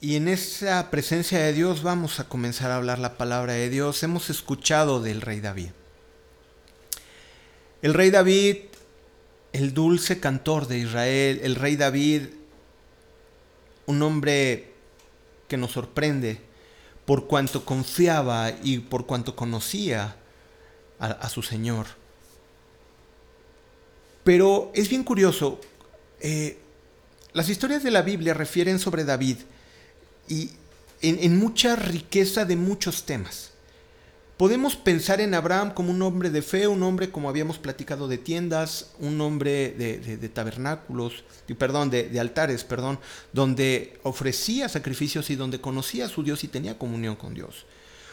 Y en esa presencia de Dios vamos a comenzar a hablar la palabra de Dios. Hemos escuchado del rey David. El rey David, el dulce cantor de Israel, el rey David, un hombre que nos sorprende por cuanto confiaba y por cuanto conocía a, su Señor. Pero es bien curioso, eh, las historias de la Biblia refieren sobre David y en, mucha riqueza de muchos temas. Podemos pensar en Abraham como un hombre de fe, un hombre, como habíamos platicado, de tiendas, un hombre de, tabernáculos, perdón, de, altares, perdón, donde ofrecía sacrificios y donde conocía a su Dios y tenía comunión con Dios.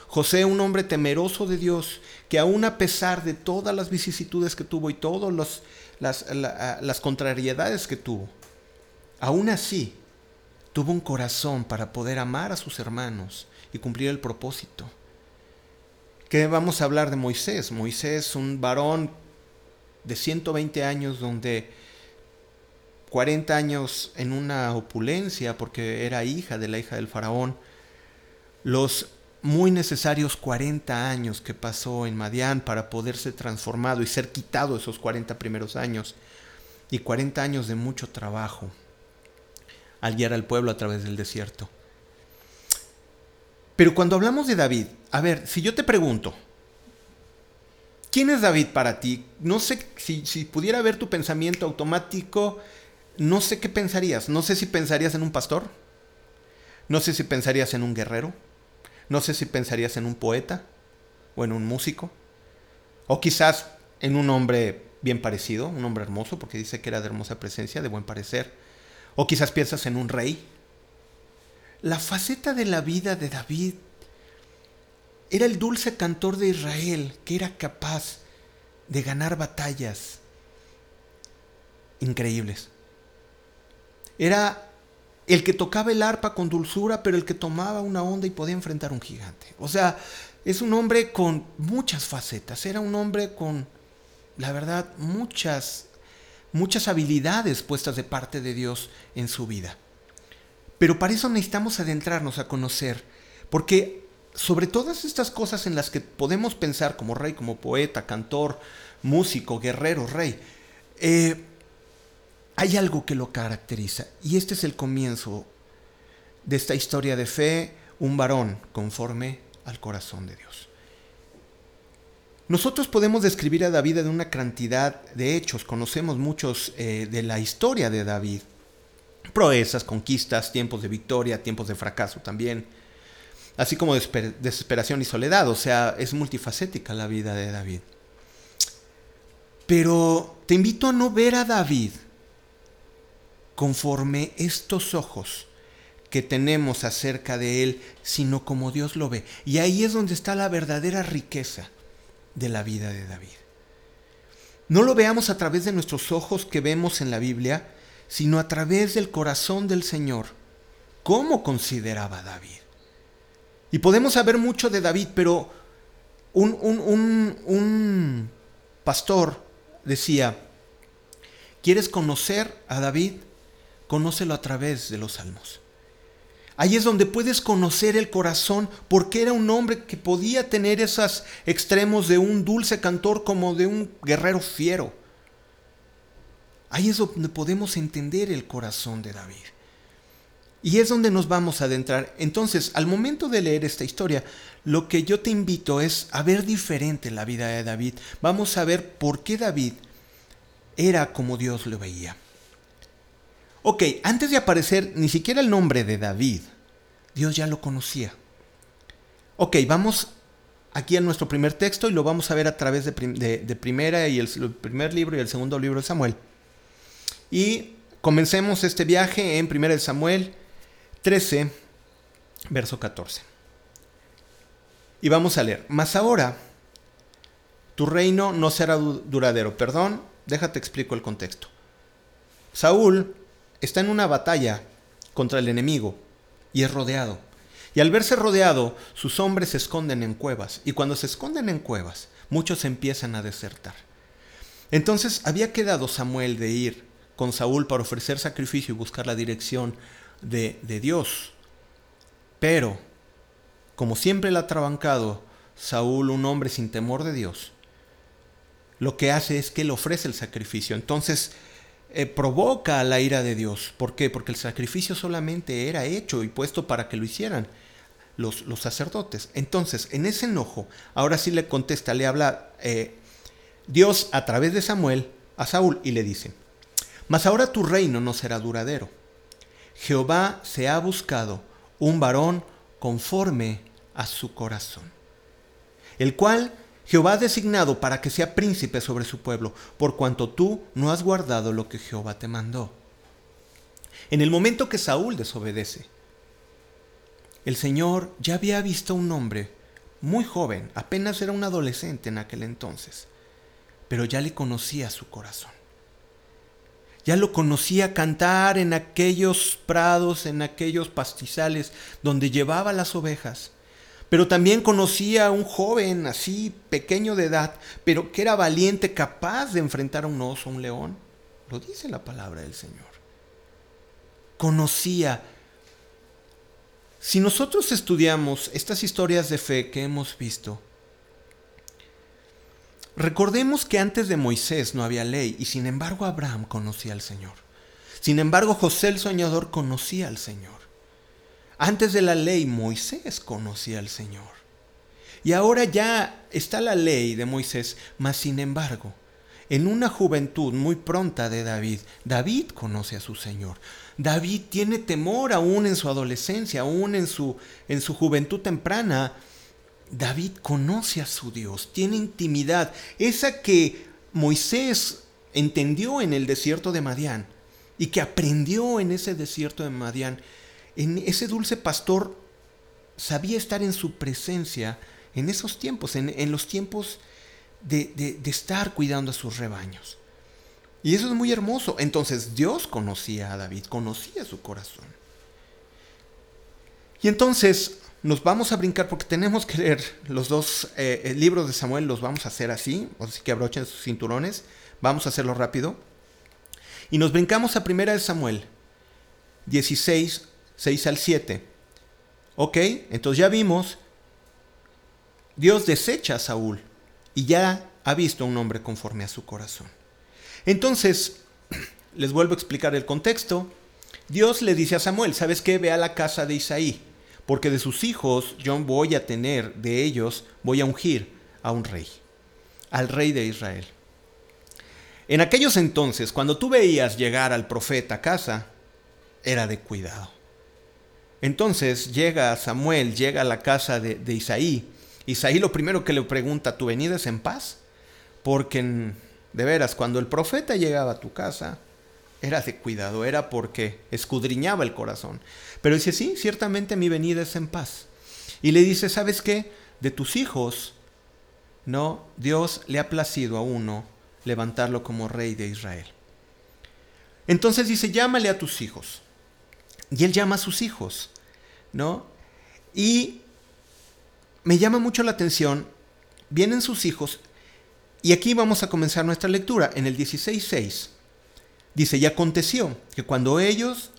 José, un hombre temeroso de Dios, que aún a pesar de todas las vicisitudes que tuvo y todas las, las contrariedades que tuvo, aún así tuvo un corazón para poder amar a sus hermanos y cumplir el propósito. ¿Qué vamos a hablar de Moisés? Moisés, un varón de 120 años donde 40 años en una opulencia porque era hija de la hija del faraón, los muy necesarios 40 años que pasó en Madián para poderse transformado y ser quitado esos 40 primeros años y 40 años de mucho trabajo al guiar al pueblo a través del desierto. Pero cuando hablamos de David, a ver, si yo te pregunto, ¿quién es David para ti? No sé si, si pudiera ver tu pensamiento automático, no sé qué pensarías. No sé si pensarías en un pastor, no sé si pensarías en un guerrero, no sé si pensarías en un poeta o en un músico, o quizás en un hombre bien parecido, un hombre hermoso, porque dice que era de hermosa presencia, de buen parecer o quizás piensas en un rey. La faceta de la vida de David era el dulce cantor de Israel que era capaz de ganar batallas increíbles. Era el que tocaba el arpa con dulzura, pero el que tomaba una onda y podía enfrentar a un gigante. O sea, es un hombre con muchas facetas. Era un hombre con, la verdad, muchas muchas habilidades puestas de parte de Dios en su vida. Pero para eso necesitamos adentrarnos a conocer, porque sobre todas estas cosas en las que podemos pensar como rey, como poeta, cantor, músico, guerrero, rey, eh, hay algo que lo caracteriza. Y este es el comienzo de esta historia de fe, un varón conforme al corazón de Dios. Nosotros podemos describir a David en una cantidad de hechos, conocemos muchos eh, de la historia de David, proezas, conquistas, tiempos de victoria, tiempos de fracaso también, así como desesperación y soledad, o sea, es multifacética la vida de David. Pero te invito a no ver a David conforme estos ojos que tenemos acerca de él, sino como Dios lo ve. Y ahí es donde está la verdadera riqueza de la vida de David. No lo veamos a través de nuestros ojos que vemos en la Biblia, sino a través del corazón del Señor. ¿Cómo consideraba David? Y podemos saber mucho de David, pero un, un, un pastor decía, ¿quieres conocer a David? Conócelo a través de los salmos. Ahí es donde puedes conocer el corazón, porque era un hombre que podía tener esos extremos de un dulce cantor como de un guerrero fiero. Ahí es donde podemos entender el corazón de David. Y es donde nos vamos a adentrar. Entonces, al momento de leer esta historia, lo que yo te invito es a ver diferente la vida de David. Vamos a ver por qué David era como Dios lo veía. Ok, antes de aparecer ni siquiera el nombre de David, Dios ya lo conocía. Ok, vamos aquí a nuestro primer texto y lo vamos a ver a través de, primera y el, primer libro y el segundo libro de Samuel. Y comencemos este viaje en primera de Samuel 13, verso 14. Y vamos a leer, mas ahora tu reino no será duradero. Perdón, déjate explico el contexto. Saúl está en una batalla contra el enemigo y es rodeado. Y al verse rodeado, sus hombres se esconden en cuevas. Y cuando se esconden en cuevas, muchos empiezan a desertar. Entonces había quedado Samuel de ir con Saúl para ofrecer sacrificio y buscar la dirección de, de Dios. Pero, como siempre le ha trabancado Saúl, un hombre sin temor de Dios, lo que hace es que le ofrece el sacrificio. Entonces, eh, provoca la ira de Dios. ¿Por qué? Porque el sacrificio solamente era hecho y puesto para que lo hicieran los, los sacerdotes. Entonces, en ese enojo, ahora sí le contesta, le habla eh, Dios a través de Samuel a Saúl y le dice, mas ahora tu reino no será duradero. Jehová se ha buscado un varón conforme a su corazón, el cual Jehová ha designado para que sea príncipe sobre su pueblo, por cuanto tú no has guardado lo que Jehová te mandó. En el momento que Saúl desobedece, el Señor ya había visto a un hombre muy joven, apenas era un adolescente en aquel entonces, pero ya le conocía su corazón. Ya lo conocía cantar en aquellos prados, en aquellos pastizales donde llevaba las ovejas. Pero también conocía a un joven así, pequeño de edad, pero que era valiente, capaz de enfrentar a un oso, a un león. Lo dice la palabra del Señor. Conocía. Si nosotros estudiamos estas historias de fe que hemos visto, Recordemos que antes de Moisés no había ley y sin embargo Abraham conocía al Señor. Sin embargo José el soñador conocía al Señor. Antes de la ley Moisés conocía al Señor. Y ahora ya está la ley de Moisés, mas sin embargo, en una juventud muy pronta de David, David conoce a su Señor. David tiene temor aún en su adolescencia, aún en su, en su juventud temprana David conoce a su Dios, tiene intimidad, esa que Moisés entendió en el desierto de Madián y que aprendió en ese desierto de Madián. En ese dulce pastor sabía estar en su presencia en esos tiempos, en, los tiempos de, estar cuidando a sus rebaños. Y eso es muy hermoso. Entonces Dios conocía a David, conocía su corazón. Y entonces nos vamos a brincar porque tenemos que leer los dos eh, libros de Samuel, los vamos a hacer así, así que abrochen sus cinturones, vamos a hacerlo rápido. Y nos brincamos a primera de Samuel, 16, 6 al 7. Ok, entonces ya vimos, Dios desecha a Saúl y ya ha visto a un hombre conforme a su corazón. Entonces, les vuelvo a explicar el contexto. Dios le dice a Samuel, ¿sabes qué? Ve a la casa de Isaí porque de sus hijos yo voy a tener, de ellos voy a ungir a un rey, al rey de Israel. En aquellos entonces, cuando tú veías llegar al profeta a casa, era de cuidado. Entonces llega Samuel, llega a la casa de, Isaí. Isaí lo primero que le pregunta, ¿tu venida es en paz? Porque de veras, cuando el profeta llegaba a tu casa, era de cuidado, era porque escudriñaba el corazón. Pero dice, sí, ciertamente mi venida es en paz. Y le dice, ¿sabes qué? De tus hijos, no, Dios le ha placido a uno levantarlo como rey de Israel. Entonces dice, llámale a tus hijos. Y él llama a sus hijos, ¿no? Y me llama mucho la atención, vienen sus hijos, y aquí vamos a comenzar nuestra lectura en el 16.6. Dice, y aconteció que cuando ellos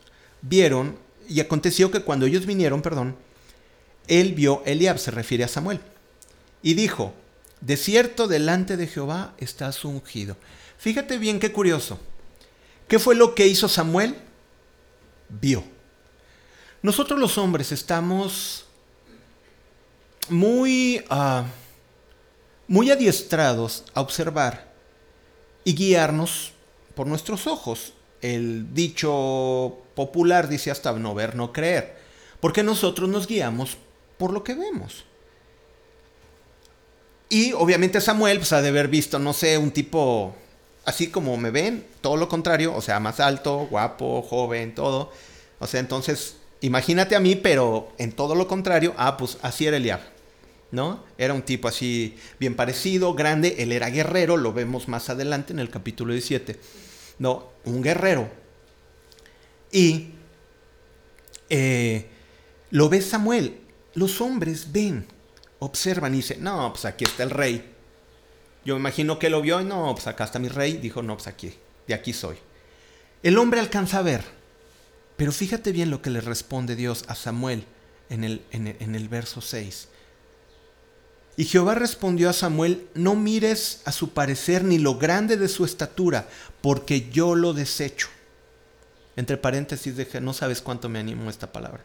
vieron, y aconteció que cuando ellos vinieron, perdón, él vio, Eliab se refiere a Samuel, y dijo, de cierto delante de Jehová estás ungido. Fíjate bien qué curioso. ¿Qué fue lo que hizo Samuel? Vio. Nosotros los hombres estamos muy, uh, muy adiestrados a observar y guiarnos por nuestros ojos. El dicho popular dice hasta no ver, no creer, porque nosotros nos guiamos por lo que vemos. Y obviamente Samuel pues, ha de haber visto, no sé, un tipo así como me ven, todo lo contrario, o sea, más alto, guapo, joven, todo. O sea, entonces, imagínate a mí, pero en todo lo contrario, ah, pues así era Eliab, ¿no? Era un tipo así bien parecido, grande, él era guerrero, lo vemos más adelante en el capítulo 17. No, un guerrero. Y eh, lo ve Samuel. Los hombres ven, observan y dicen, no, pues aquí está el rey. Yo me imagino que lo vio y no, pues acá está mi rey. Dijo, no, pues aquí, de aquí soy. El hombre alcanza a ver. Pero fíjate bien lo que le responde Dios a Samuel en el, en el verso 6. Y Jehová respondió a Samuel, no mires a su parecer ni lo grande de su estatura, porque yo lo desecho. Entre paréntesis, dije, no sabes cuánto me animo esta palabra.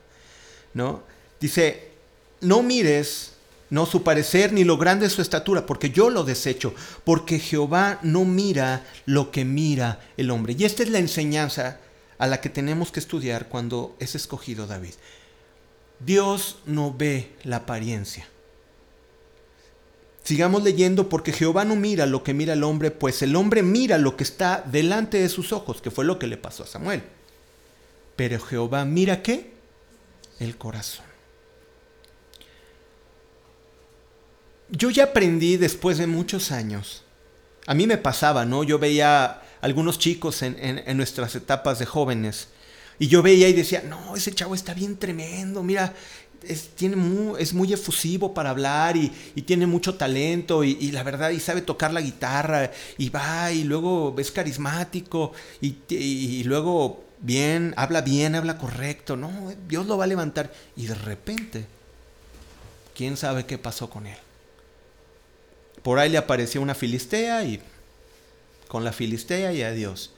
¿No? Dice, no mires no su parecer ni lo grande de su estatura, porque yo lo desecho, porque Jehová no mira lo que mira el hombre. Y esta es la enseñanza a la que tenemos que estudiar cuando es escogido David. Dios no ve la apariencia. Sigamos leyendo porque Jehová no mira lo que mira el hombre, pues el hombre mira lo que está delante de sus ojos, que fue lo que le pasó a Samuel. Pero Jehová mira qué? El corazón. Yo ya aprendí después de muchos años. A mí me pasaba, ¿no? Yo veía algunos chicos en, nuestras etapas de jóvenes y yo veía y decía, no, ese chavo está bien tremendo, mira, es, tiene es muy efusivo para hablar y, tiene mucho talento y, la verdad, y sabe tocar la guitarra y va y luego es carismático y, y, luego bien, habla bien, habla correcto, no, Dios lo va a levantar y de repente, ¿quién sabe qué pasó con él? Por ahí le apareció una filistea y con la filistea y adiós.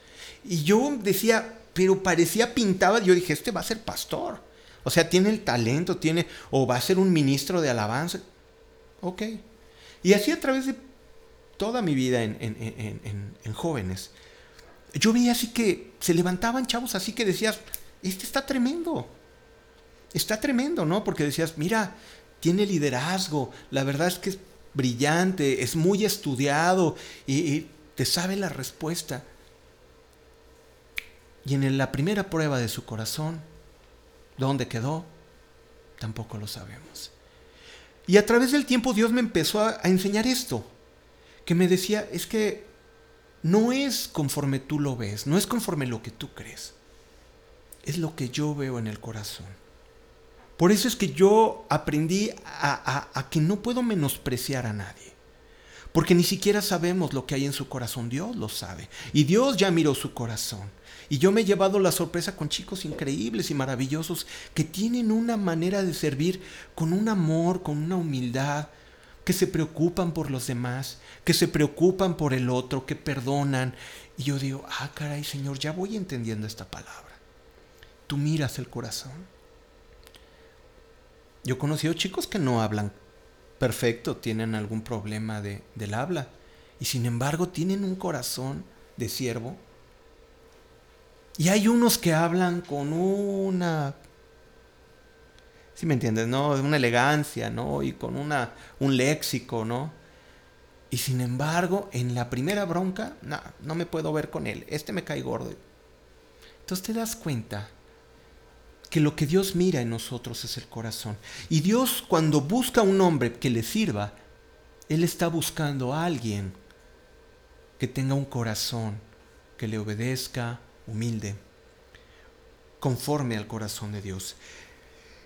Y yo decía, pero parecía pintaba, yo dije, este va a ser pastor. O sea, tiene el talento, tiene, o va a ser un ministro de alabanza. Ok. Y así a través de toda mi vida en, jóvenes, yo veía así que se levantaban chavos así que decías, este está tremendo. Está tremendo, ¿no? Porque decías, mira, tiene liderazgo, la verdad es que es brillante, es muy estudiado y te sabe la respuesta. Y en la primera prueba de su corazón, ¿Dónde quedó? Tampoco lo sabemos. Y a través del tiempo Dios me empezó a, enseñar esto, que me decía, es que no es conforme tú lo ves, no es conforme lo que tú crees, es lo que yo veo en el corazón. Por eso es que yo aprendí a que no puedo menospreciar a nadie. Porque ni siquiera sabemos lo que hay en su corazón. Dios lo sabe. Y Dios ya miró su corazón. Y yo me he llevado la sorpresa con chicos increíbles y maravillosos que tienen una manera de servir con un amor, con una humildad, que se preocupan por los demás, que se preocupan por el otro, que perdonan. Y yo digo, ah, caray, Señor, ya voy entendiendo esta palabra. Tú miras el corazón. Yo he conocido chicos que no hablan perfecto, tienen algún problema de, del habla. Y sin embargo tienen un corazón de siervo. Y hay unos que hablan con una... Si me entiendes, ¿no? Una elegancia, ¿no? Y con una, un léxico, ¿no? Y sin embargo, en la primera bronca, no, no me puedo ver con él. Este me cae gordo. Entonces te das cuenta que lo que Dios mira en nosotros es el corazón. Y Dios cuando busca un hombre que le sirva, Él está buscando a alguien que tenga un corazón, que le obedezca, humilde, conforme al corazón de Dios.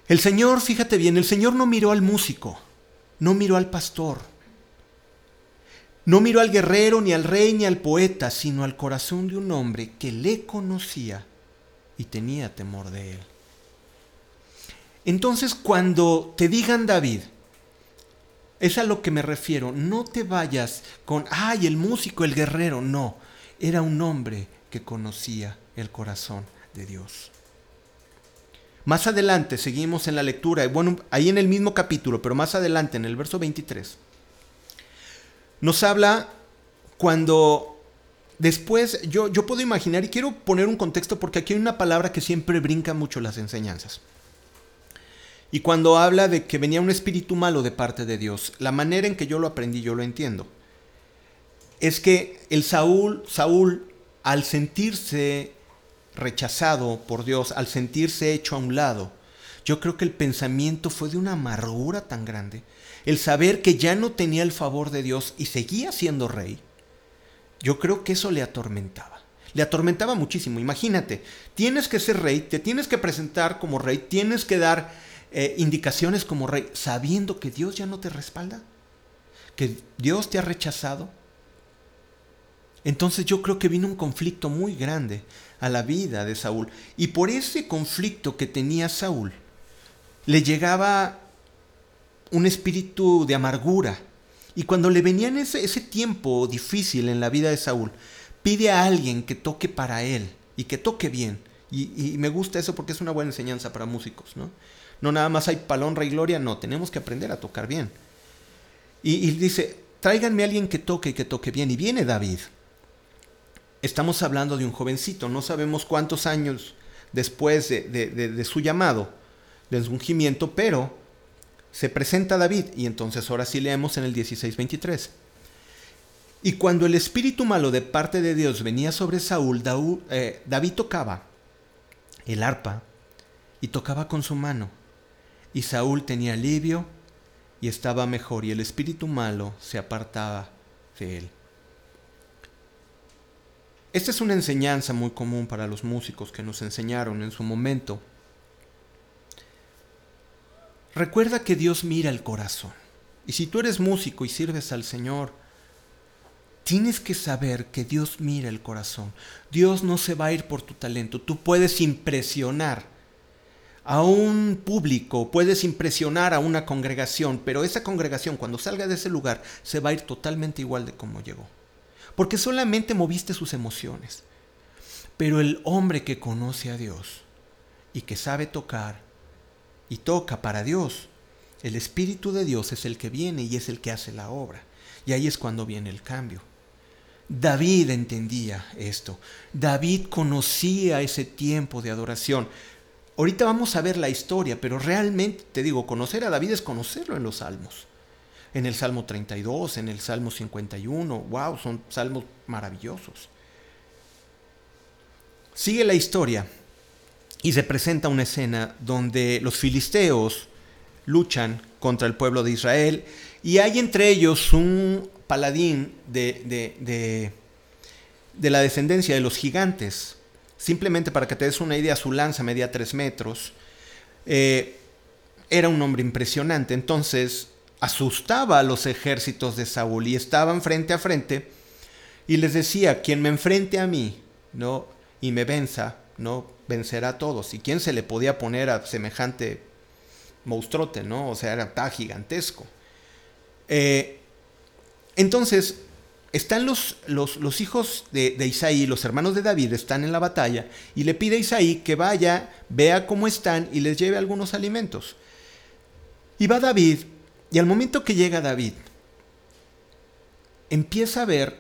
El Señor, fíjate bien, el Señor no miró al músico, no miró al pastor, no miró al guerrero, ni al rey, ni al poeta, sino al corazón de un hombre que le conocía y tenía temor de él. Entonces cuando te digan David, es a lo que me refiero, no te vayas con, ay, el músico, el guerrero, no, era un hombre que conocía el corazón de Dios. Más adelante, seguimos en la lectura, bueno, ahí en el mismo capítulo, pero más adelante, en el verso 23, nos habla cuando después, yo, yo puedo imaginar, y quiero poner un contexto porque aquí hay una palabra que siempre brinca mucho las enseñanzas. Y cuando habla de que venía un espíritu malo de parte de Dios, la manera en que yo lo aprendí, yo lo entiendo, es que el Saúl, Saúl, al sentirse rechazado por Dios, al sentirse hecho a un lado, yo creo que el pensamiento fue de una amargura tan grande, el saber que ya no tenía el favor de Dios y seguía siendo rey, yo creo que eso le atormentaba. Le atormentaba muchísimo. Imagínate, tienes que ser rey, te tienes que presentar como rey, tienes que dar eh, indicaciones como rey, sabiendo que Dios ya no te respalda, que Dios te ha rechazado. Entonces yo creo que vino un conflicto muy grande a la vida de Saúl. Y por ese conflicto que tenía Saúl, le llegaba un espíritu de amargura. Y cuando le venía ese, ese tiempo difícil en la vida de Saúl, pide a alguien que toque para él y que toque bien. Y, me gusta eso porque es una buena enseñanza para músicos, ¿no? No nada más hay palón, rey, gloria, no, tenemos que aprender a tocar bien. Y, dice, tráiganme a alguien que toque y que toque bien. Y viene David. Estamos hablando de un jovencito, no sabemos cuántos años después de, de su llamado, del ungimiento, pero se presenta David y entonces ahora sí leemos en el 16:23. Y cuando el espíritu malo de parte de Dios venía sobre Saúl, eh, David tocaba el arpa y tocaba con su mano. Y Saúl tenía alivio y estaba mejor y el espíritu malo se apartaba de él. Esta es una enseñanza muy común para los músicos que nos enseñaron en su momento Recuerda que Dios mira el corazón. Y si tú eres músico y sirves al Señor, tienes que saber que Dios mira el corazón. Dios no se va a ir por tu talento. Tú puedes impresionar a un público, puedes impresionar a una congregación, pero esa congregación cuando salga de ese lugar se va a ir totalmente igual de como llegó. Porque solamente moviste sus emociones. Pero el hombre que conoce a Dios y que sabe tocar y toca para Dios. El Espíritu de Dios es el que viene y es el que hace la obra. Y ahí es cuando viene el cambio. David entendía esto. David conocía ese tiempo de adoración. Ahorita vamos a ver la historia, pero realmente te digo, conocer a David es conocerlo en los salmos. En el Salmo 32, en el Salmo 51, wow, son salmos maravillosos. Sigue la historia y se presenta una escena donde los filisteos luchan contra el pueblo de Israel y hay entre ellos un paladín de, de, la descendencia de los gigantes. Simplemente para que te des una idea, su lanza medía tres metros. Eh, era un hombre impresionante, entonces asustaba a los ejércitos de Saúl y estaban frente a frente y les decía, quien me enfrente a mí, ¿no? y me venza, ¿no? vencerá a todos. ¿Y quién se le podía poner a semejante monstruote, no? O sea, era tan gigantesco. Eh, entonces, están los, los, hijos de, de, Isaí, los hermanos de David, están en la batalla y le pide a Isaí que vaya, vea cómo están y les lleve algunos alimentos. Y va David, y al momento que llega David, empieza a ver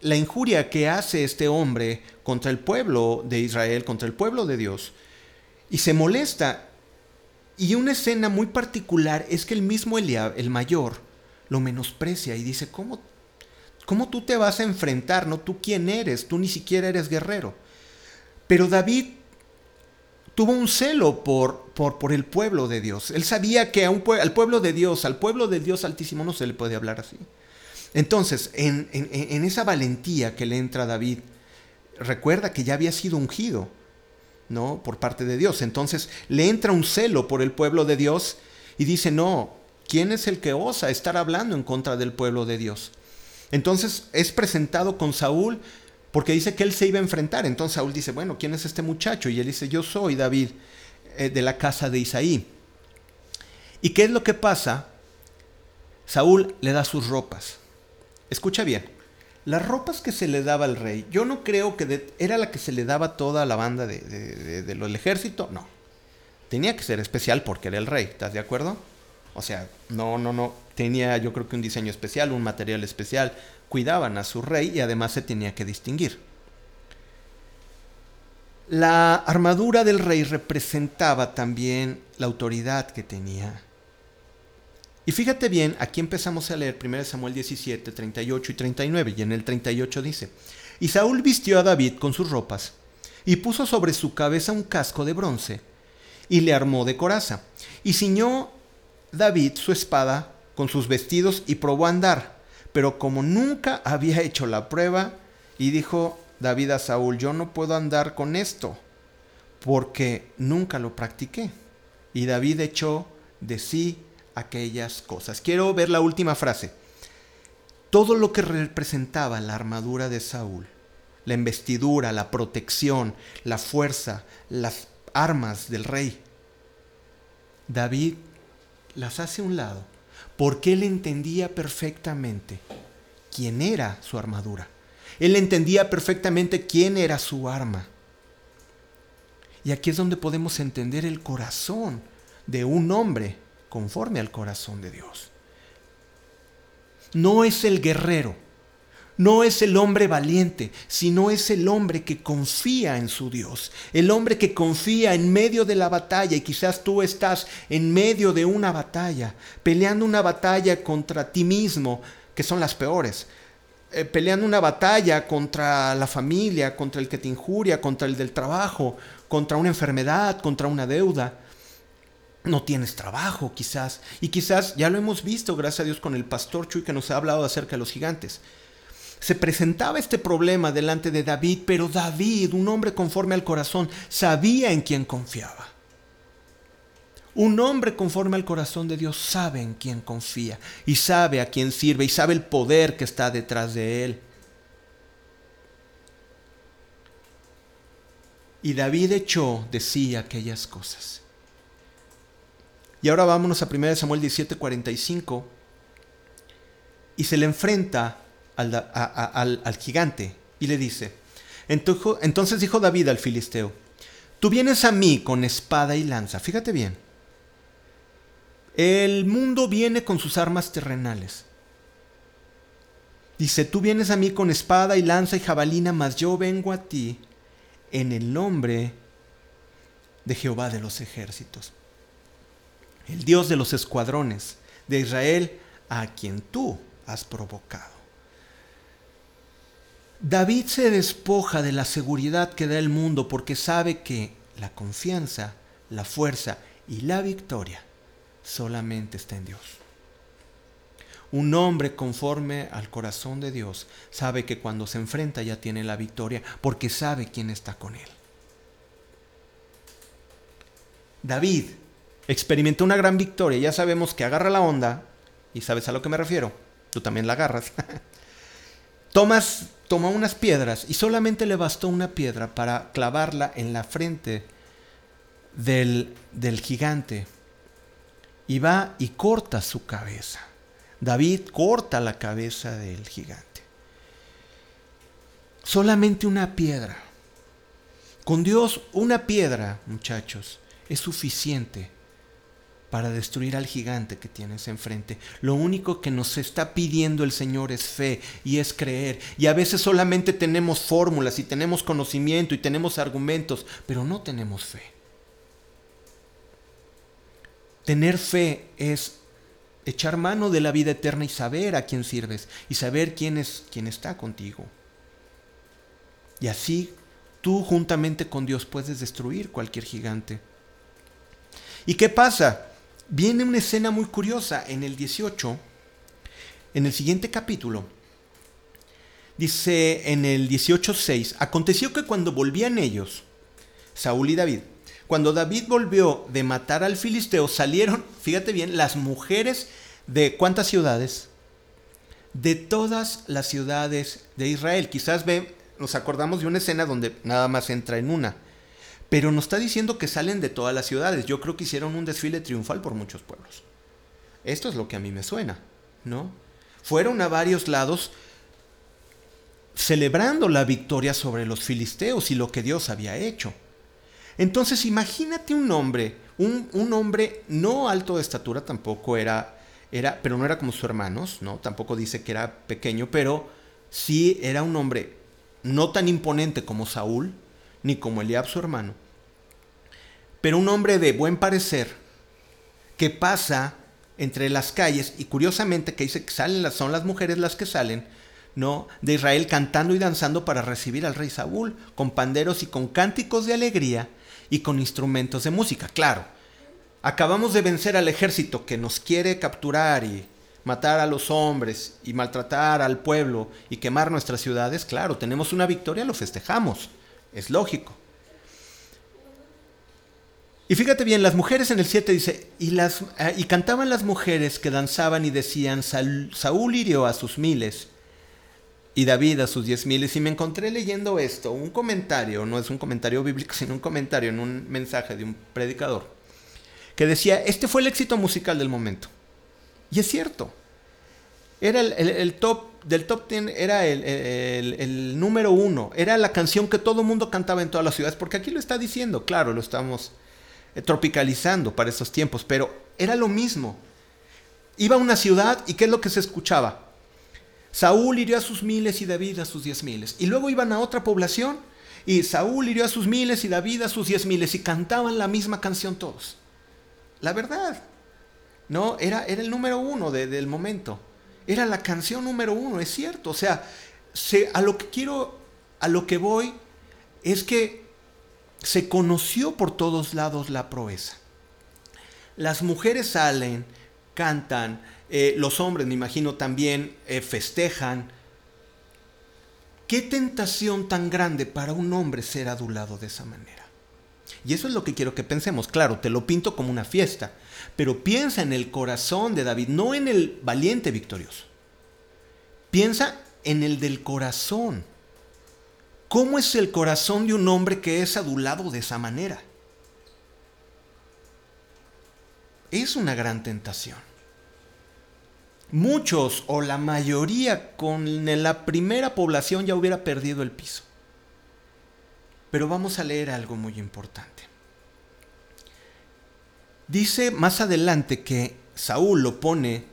la injuria que hace este hombre contra el pueblo de Israel, contra el pueblo de Dios, y se molesta. Y una escena muy particular es que el mismo Eliab, el mayor, lo menosprecia y dice, ¿cómo, ¿cómo tú te vas a enfrentar? ¿No? ¿Tú quién eres? Tú ni siquiera eres guerrero. Pero David tuvo un celo por, por, por el pueblo de Dios. Él sabía que a un, al pueblo de Dios, al pueblo de Dios altísimo no se le puede hablar así. Entonces, en, esa valentía que le entra David, recuerda que ya había sido ungido, ¿no? Por parte de Dios. Entonces, le entra un celo por el pueblo de Dios y dice, no, ¿quién es el que osa estar hablando en contra del pueblo de Dios? Entonces, es presentado con Saúl porque dice que él se iba a enfrentar. Entonces, Saúl dice, bueno, ¿quién es este muchacho? Y él dice, yo soy David eh, de la casa de Isaí. ¿Y qué es lo que pasa? Saúl le da sus ropas. Escucha bien, las ropas que se le daba al rey, yo no creo que era la que se le daba toda la banda de, del ejército, no. Tenía que ser especial porque era el rey, ¿estás de acuerdo? O sea, no, no, no. Tenía yo creo que un diseño especial, un material especial. Cuidaban a su rey y además se tenía que distinguir. La armadura del rey representaba también la autoridad que tenía y fíjate bien, aquí empezamos a leer 1 Samuel 17, 38 y 39, y en el 38 dice, y Saúl vistió a David con sus ropas, y puso sobre su cabeza un casco de bronce, y le armó de coraza, y ciñó David su espada con sus vestidos y probó a andar, pero como nunca había hecho la prueba, y dijo David a Saúl, yo no puedo andar con esto, porque nunca lo practiqué. Y David echó de sí aquellas cosas. Quiero ver la última frase. Todo lo que representaba la armadura de Saúl, la investidura, la protección, la fuerza, las armas del rey, David las hace a un lado porque él entendía perfectamente quién era su armadura. Él entendía perfectamente quién era su arma. Y aquí es donde podemos entender el corazón de un hombre conforme al corazón de Dios. No es el guerrero, no es el hombre valiente, sino es el hombre que confía en su Dios, el hombre que confía en medio de la batalla y quizás tú estás en medio de una batalla, peleando una batalla contra ti mismo, que son las peores, eh, peleando una batalla contra la familia, contra el que te injuria, contra el del trabajo, contra una enfermedad, contra una deuda. No tienes trabajo quizás, y quizás ya lo hemos visto, gracias a Dios, con el pastor Chuy que nos ha hablado acerca de los gigantes se presentaba este problema delante de David, pero David, un hombre conforme al corazón, sabía en quién confiaba. Un hombre conforme al corazón de Dios sabe en quién confía y sabe a quién sirve y sabe el poder que está detrás de él. Y David echó de sí aquellas cosas. Y ahora vámonos a 1 Samuel 17:45 y se le enfrenta al, gigante y le dice, entonces dijo David al filisteo, tú vienes a mí con espada y lanza, fíjate bien, el mundo viene con sus armas terrenales. Dice, tú vienes a mí con espada y lanza y jabalina, mas yo vengo a ti en el nombre de Jehová de los ejércitos, el Dios de los escuadrones de Israel, a quien tú has provocado. David se despoja de la seguridad que da el mundo porque sabe que la confianza, la fuerza y la victoria solamente está en Dios. Un hombre conforme al corazón de Dios sabe que cuando se enfrenta ya tiene la victoria porque sabe quién está con él. David experimentó una gran victoria, ya sabemos que agarra la onda, y sabes a lo que me refiero, tú también la agarras. Tomas tomó unas piedras y solamente le bastó una piedra para clavarla en la frente del, del gigante. Y va y corta su cabeza. David corta la cabeza del gigante. Solamente una piedra. Con Dios una piedra, muchachos, es suficiente para destruir al gigante que tienes enfrente. Lo único que nos está pidiendo el Señor es fe y es creer. Y a veces solamente tenemos fórmulas y tenemos conocimiento y tenemos argumentos, pero no tenemos fe. Tener fe es echar mano de la vida eterna y saber a quién sirves y saber quién es quién está contigo. Y así tú juntamente con Dios puedes destruir cualquier gigante. ¿Y qué pasa? Viene una escena muy curiosa en el 18, en el siguiente capítulo. Dice en el 18.6, aconteció que cuando volvían ellos, Saúl y David, cuando David volvió de matar al filisteo, salieron, fíjate bien, las mujeres de cuántas ciudades? De todas las ciudades de Israel. Quizás ve, nos acordamos de una escena donde nada más entra en una. Pero nos está diciendo que salen de todas las ciudades. Yo creo que hicieron un desfile triunfal por muchos pueblos. Esto es lo que a mí me suena, ¿no? Fueron a varios lados celebrando la victoria sobre los filisteos y lo que Dios había hecho. Entonces imagínate un hombre, un, un, hombre no alto de estatura tampoco era, era, pero no era como sus hermanos, ¿no? Tampoco dice que era pequeño, pero sí era un hombre no tan imponente como Saúl, ni como Eliab su hermano, pero un hombre de buen parecer que pasa entre las calles y curiosamente que dice que salen son las mujeres las que salen, ¿no? De Israel cantando y danzando para recibir al rey Saúl, con panderos y con cánticos de alegría y con instrumentos de música. Claro, acabamos de vencer al ejército que nos quiere capturar y matar a los hombres y maltratar al pueblo y quemar nuestras ciudades. Claro, tenemos una victoria, lo festejamos. Es lógico. Y fíjate bien, las mujeres en el 7 dice, y, las, eh, y cantaban las mujeres que danzaban y decían, Saúl hirió a sus miles y David a sus diez miles. Y me encontré leyendo esto, un comentario, no es un comentario bíblico, sino un comentario en un mensaje de un predicador, que decía, este fue el éxito musical del momento. Y es cierto. Era el, top, del top 10 era el, número uno. Era la canción que todo el mundo cantaba en todas las ciudades, porque aquí lo está diciendo, claro, lo estamos eh, tropicalizando para esos tiempos, pero era lo mismo. Iba a una ciudad y ¿qué es lo que se escuchaba? Saúl hirió a sus miles y David a sus diez miles. Y luego iban a otra población y Saúl hirió a sus miles y David a sus diez miles y cantaban la misma canción todos. La verdad, ¿no? Era, era el número uno del momento. Era la canción número uno, es cierto. O sea, a lo que quiero, a lo que voy, es que se conoció por todos lados la proeza. Las mujeres salen, cantan, eh, los hombres, me imagino, también eh, festejan. ¿Qué tentación tan grande para un hombre ser adulado de esa manera? Y eso es lo que quiero que pensemos. Claro, te lo pinto como una fiesta, pero piensa en el corazón de David, no en el valiente victorioso. Piensa en el del corazón. ¿Cómo es el corazón de un hombre que es adulado de esa manera? Es una gran tentación. Muchos o la mayoría con la primera población ya hubiera perdido el piso. Pero vamos a leer algo muy importante. Dice más adelante que Saúl lo pone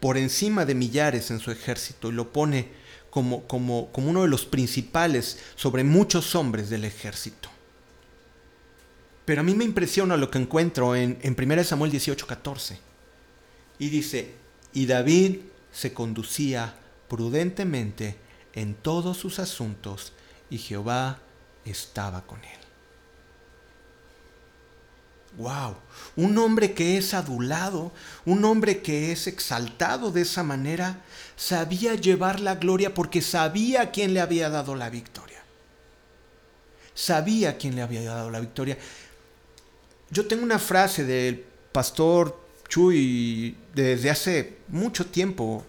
por encima de millares en su ejército y lo pone como, como, como uno de los principales sobre muchos hombres del ejército. Pero a mí me impresiona lo que encuentro en, en 1 Samuel 18:14. Y dice, y David se conducía prudentemente en todos sus asuntos y Jehová estaba con él. Wow, un hombre que es adulado, un hombre que es exaltado de esa manera, sabía llevar la gloria porque sabía quién le había dado la victoria. Sabía quién le había dado la victoria. Yo tengo una frase del pastor Chuy desde hace mucho tiempo.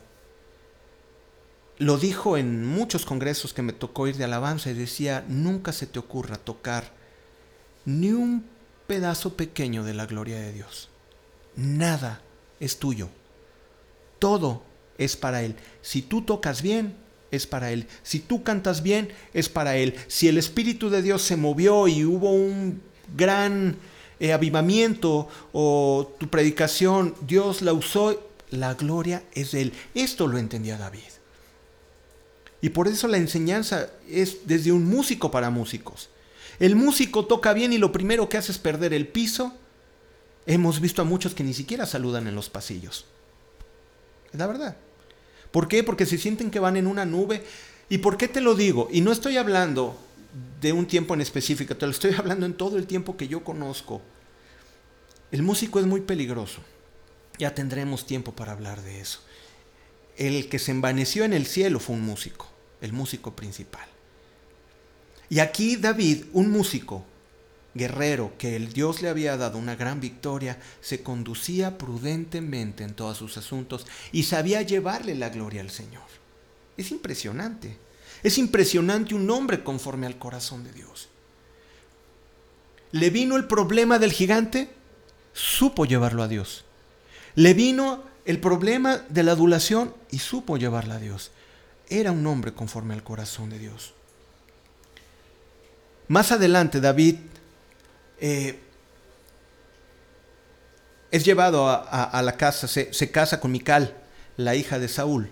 Lo dijo en muchos congresos que me tocó ir de alabanza y decía, nunca se te ocurra tocar ni un pedazo pequeño de la gloria de Dios. Nada es tuyo. Todo es para Él. Si tú tocas bien, es para Él. Si tú cantas bien, es para Él. Si el Espíritu de Dios se movió y hubo un gran eh, avivamiento o tu predicación, Dios la usó, la gloria es de Él. Esto lo entendía David. Y por eso la enseñanza es desde un músico para músicos. El músico toca bien y lo primero que hace es perder el piso. Hemos visto a muchos que ni siquiera saludan en los pasillos. Es la verdad. ¿Por qué? Porque se sienten que van en una nube. ¿Y por qué te lo digo? Y no estoy hablando de un tiempo en específico, te lo estoy hablando en todo el tiempo que yo conozco. El músico es muy peligroso. Ya tendremos tiempo para hablar de eso. El que se envaneció en el cielo fue un músico, el músico principal. Y aquí David, un músico, guerrero, que el Dios le había dado una gran victoria, se conducía prudentemente en todos sus asuntos y sabía llevarle la gloria al Señor. Es impresionante. Es impresionante un hombre conforme al corazón de Dios. Le vino el problema del gigante, supo llevarlo a Dios. Le vino el problema de la adulación y supo llevarla a Dios. Era un hombre conforme al corazón de Dios. Más adelante David eh, es llevado a, la casa, se, se, casa con Mical, la hija de Saúl.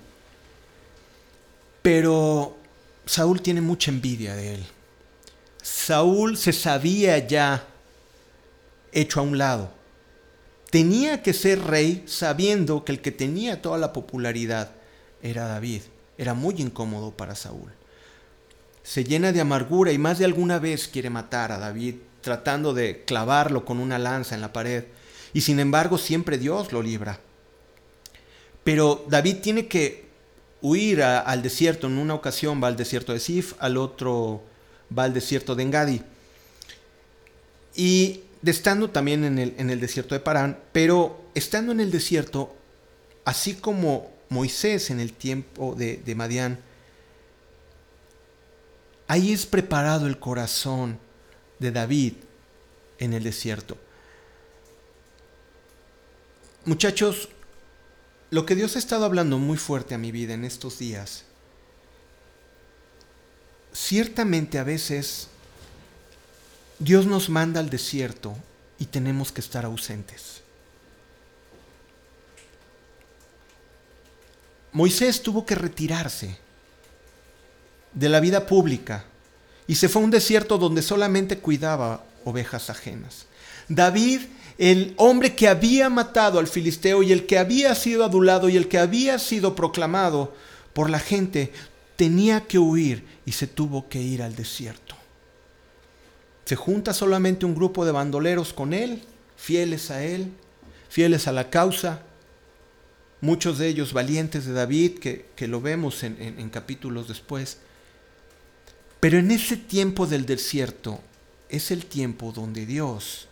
Pero Saúl tiene mucha envidia de él. Saúl se sabía ya hecho a un lado. Tenía que ser rey sabiendo que el que tenía toda la popularidad era David. Era muy incómodo para Saúl se llena de amargura y más de alguna vez quiere matar a David, tratando de clavarlo con una lanza en la pared. Y sin embargo siempre Dios lo libra. Pero David tiene que huir al desierto. En una ocasión va al desierto de Sif, al otro va al desierto de Engadi. Y estando también en el, en el desierto de Parán, pero estando en el desierto, así como Moisés en el tiempo de, de Madián, Ahí es preparado el corazón de David en el desierto. Muchachos, lo que Dios ha estado hablando muy fuerte a mi vida en estos días, ciertamente a veces Dios nos manda al desierto y tenemos que estar ausentes. Moisés tuvo que retirarse de la vida pública y se fue a un desierto donde solamente cuidaba ovejas ajenas. David, el hombre que había matado al filisteo y el que había sido adulado y el que había sido proclamado por la gente, tenía que huir y se tuvo que ir al desierto. Se junta solamente un grupo de bandoleros con él, fieles a él, fieles a la causa, muchos de ellos valientes de David, que, lo vemos en, en capítulos después. Pero en ese tiempo del desierto es el tiempo donde Dios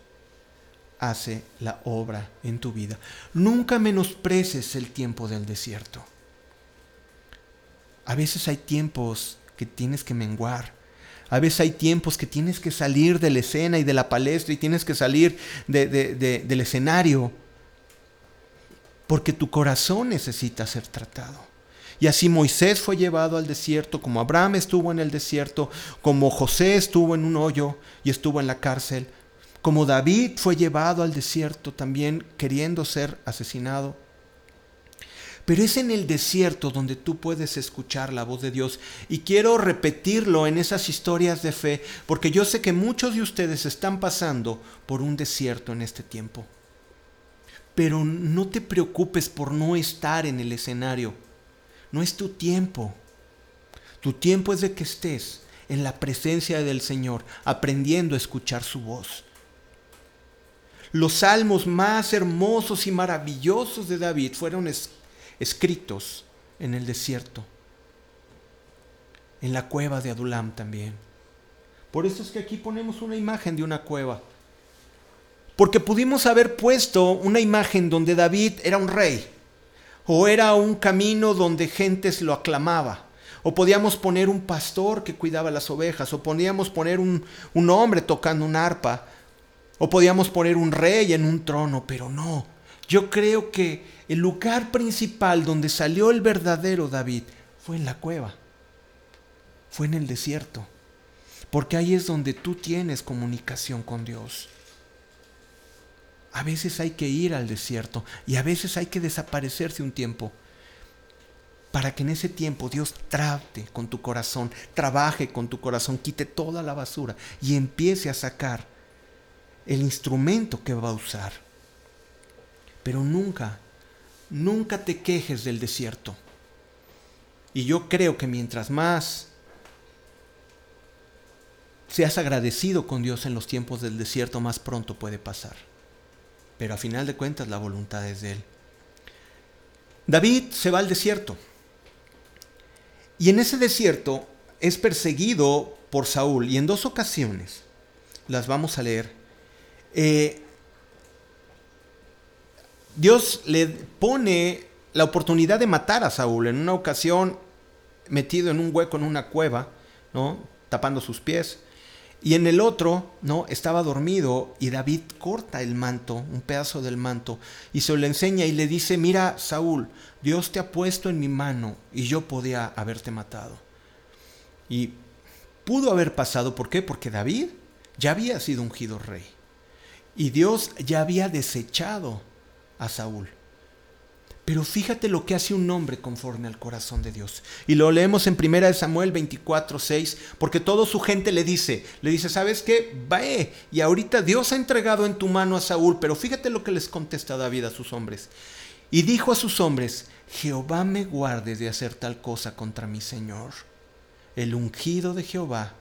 hace la obra en tu vida. Nunca menospreces el tiempo del desierto. A veces hay tiempos que tienes que menguar. A veces hay tiempos que tienes que salir de la escena y de la palestra y tienes que salir del escenario porque tu corazón necesita ser tratado. Y así Moisés fue llevado al desierto, como Abraham estuvo en el desierto, como José estuvo en un hoyo y estuvo en la cárcel, como David fue llevado al desierto también queriendo ser asesinado. Pero es en el desierto donde tú puedes escuchar la voz de Dios. Y quiero repetirlo en esas historias de fe, porque yo sé que muchos de ustedes están pasando por un desierto en este tiempo. Pero no te preocupes por no estar en el escenario. No es tu tiempo. Tu tiempo es de que estés en la presencia del Señor, aprendiendo a escuchar su voz. Los salmos más hermosos y maravillosos de David fueron escritos en el desierto, en la cueva de Adulam también. Por eso es que aquí ponemos una imagen de una cueva. Porque pudimos haber puesto una imagen donde David era un rey, o era un camino donde gentes lo aclamaba, o podíamos poner un pastor que cuidaba las ovejas, o podíamos poner un, un hombre tocando un arpa, o podíamos poner un rey en un trono, pero no. Yo creo que el lugar principal donde salió el verdadero David fue en la cueva, fue en el desierto, porque ahí es donde tú tienes comunicación con Dios. A veces hay que ir al desierto y a veces hay que desaparecerse un tiempo para que en ese tiempo Dios trate con tu corazón, trabaje con tu corazón, quite toda la basura y empiece a sacar el instrumento que va a usar. Pero nunca, nunca te quejes del desierto. Y yo creo que mientras más seas agradecido con Dios en los tiempos del desierto, más pronto puede pasar pero a final de cuentas la voluntad es de Él. David se va al desierto. Y en ese desierto es perseguido por Saúl. Y en dos ocasiones, las vamos a leer, eh, Dios le pone la oportunidad de matar a Saúl. En una ocasión, metido en un hueco en una cueva, ¿no? tapando sus pies. Y en el otro, ¿no? Estaba dormido y David corta el manto, un pedazo del manto, y se lo enseña y le dice, mira, Saúl, Dios te ha puesto en mi mano y yo podía haberte matado. Y pudo haber pasado, ¿por qué? Porque David ya había sido ungido rey. Y Dios ya había desechado a Saúl. Pero fíjate lo que hace un hombre conforme al corazón de Dios. Y lo leemos en 1 Samuel 24, 6, porque toda su gente le dice, le dice, ¿sabes qué? Ve, y ahorita Dios ha entregado en tu mano a Saúl, pero fíjate lo que les contesta David a sus hombres. Y dijo a sus hombres, Jehová me guarde de hacer tal cosa contra mi Señor, el ungido de Jehová,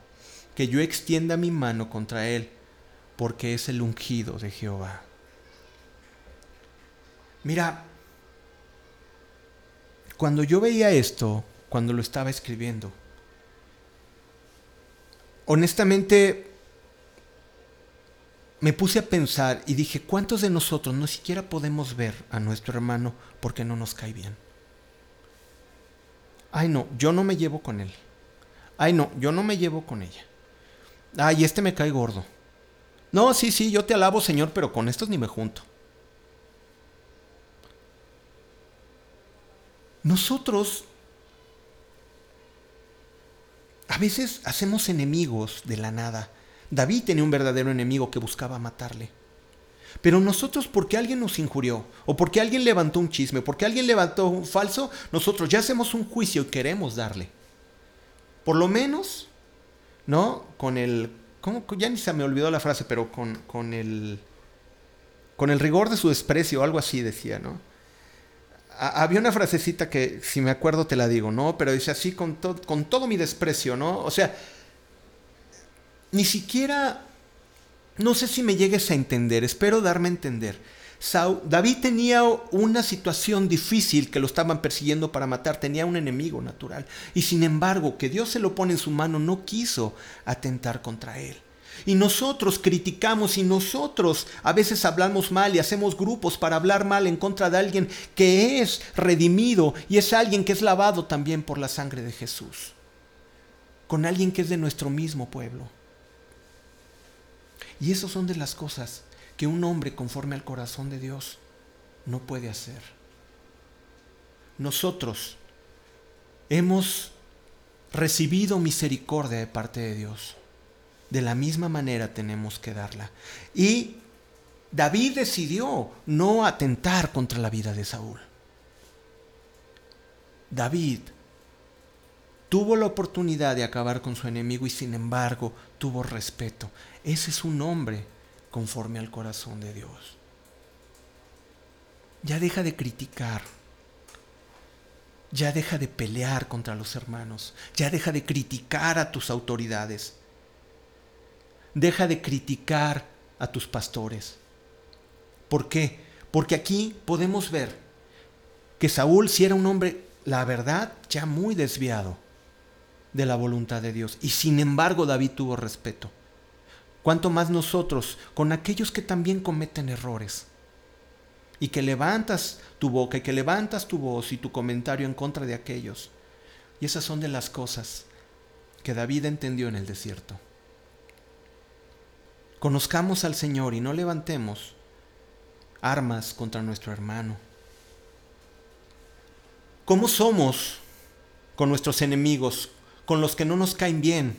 que yo extienda mi mano contra él, porque es el ungido de Jehová. Mira, cuando yo veía esto, cuando lo estaba escribiendo, honestamente me puse a pensar y dije, ¿cuántos de nosotros no siquiera podemos ver a nuestro hermano porque no nos cae bien? Ay, no, yo no me llevo con él. Ay, no, yo no me llevo con ella. Ay, este me cae gordo. No, sí, sí, yo te alabo, Señor, pero con estos ni me junto. Nosotros a veces hacemos enemigos de la nada. David tenía un verdadero enemigo que buscaba matarle. Pero nosotros, porque alguien nos injurió, o porque alguien levantó un chisme, porque alguien levantó un falso, nosotros ya hacemos un juicio y queremos darle. Por lo menos, ¿no? Con el. ¿cómo? Ya ni se me olvidó la frase, pero con, con el. Con el rigor de su desprecio, algo así decía, ¿no? Había una frasecita que, si me acuerdo, te la digo, ¿no? Pero dice así con, con todo mi desprecio, ¿no? O sea, ni siquiera no sé si me llegues a entender, espero darme a entender. David tenía una situación difícil que lo estaban persiguiendo para matar, tenía un enemigo natural. Y sin embargo, que Dios se lo pone en su mano, no quiso atentar contra él. Y nosotros criticamos y nosotros a veces hablamos mal y hacemos grupos para hablar mal en contra de alguien que es redimido y es alguien que es lavado también por la sangre de Jesús. Con alguien que es de nuestro mismo pueblo. Y esas son de las cosas que un hombre conforme al corazón de Dios no puede hacer. Nosotros hemos recibido misericordia de parte de Dios. De la misma manera tenemos que darla. Y David decidió no atentar contra la vida de Saúl. David tuvo la oportunidad de acabar con su enemigo y sin embargo tuvo respeto. Ese es un hombre conforme al corazón de Dios. Ya deja de criticar. Ya deja de pelear contra los hermanos. Ya deja de criticar a tus autoridades. Deja de criticar a tus pastores. ¿Por qué? Porque aquí podemos ver que Saúl si era un hombre, la verdad, ya muy desviado de la voluntad de Dios. Y sin embargo David tuvo respeto. Cuanto más nosotros con aquellos que también cometen errores. Y que levantas tu boca y que levantas tu voz y tu comentario en contra de aquellos. Y esas son de las cosas que David entendió en el desierto. Conozcamos al Señor y no levantemos armas contra nuestro hermano. ¿Cómo somos con nuestros enemigos? con los que no nos caen bien.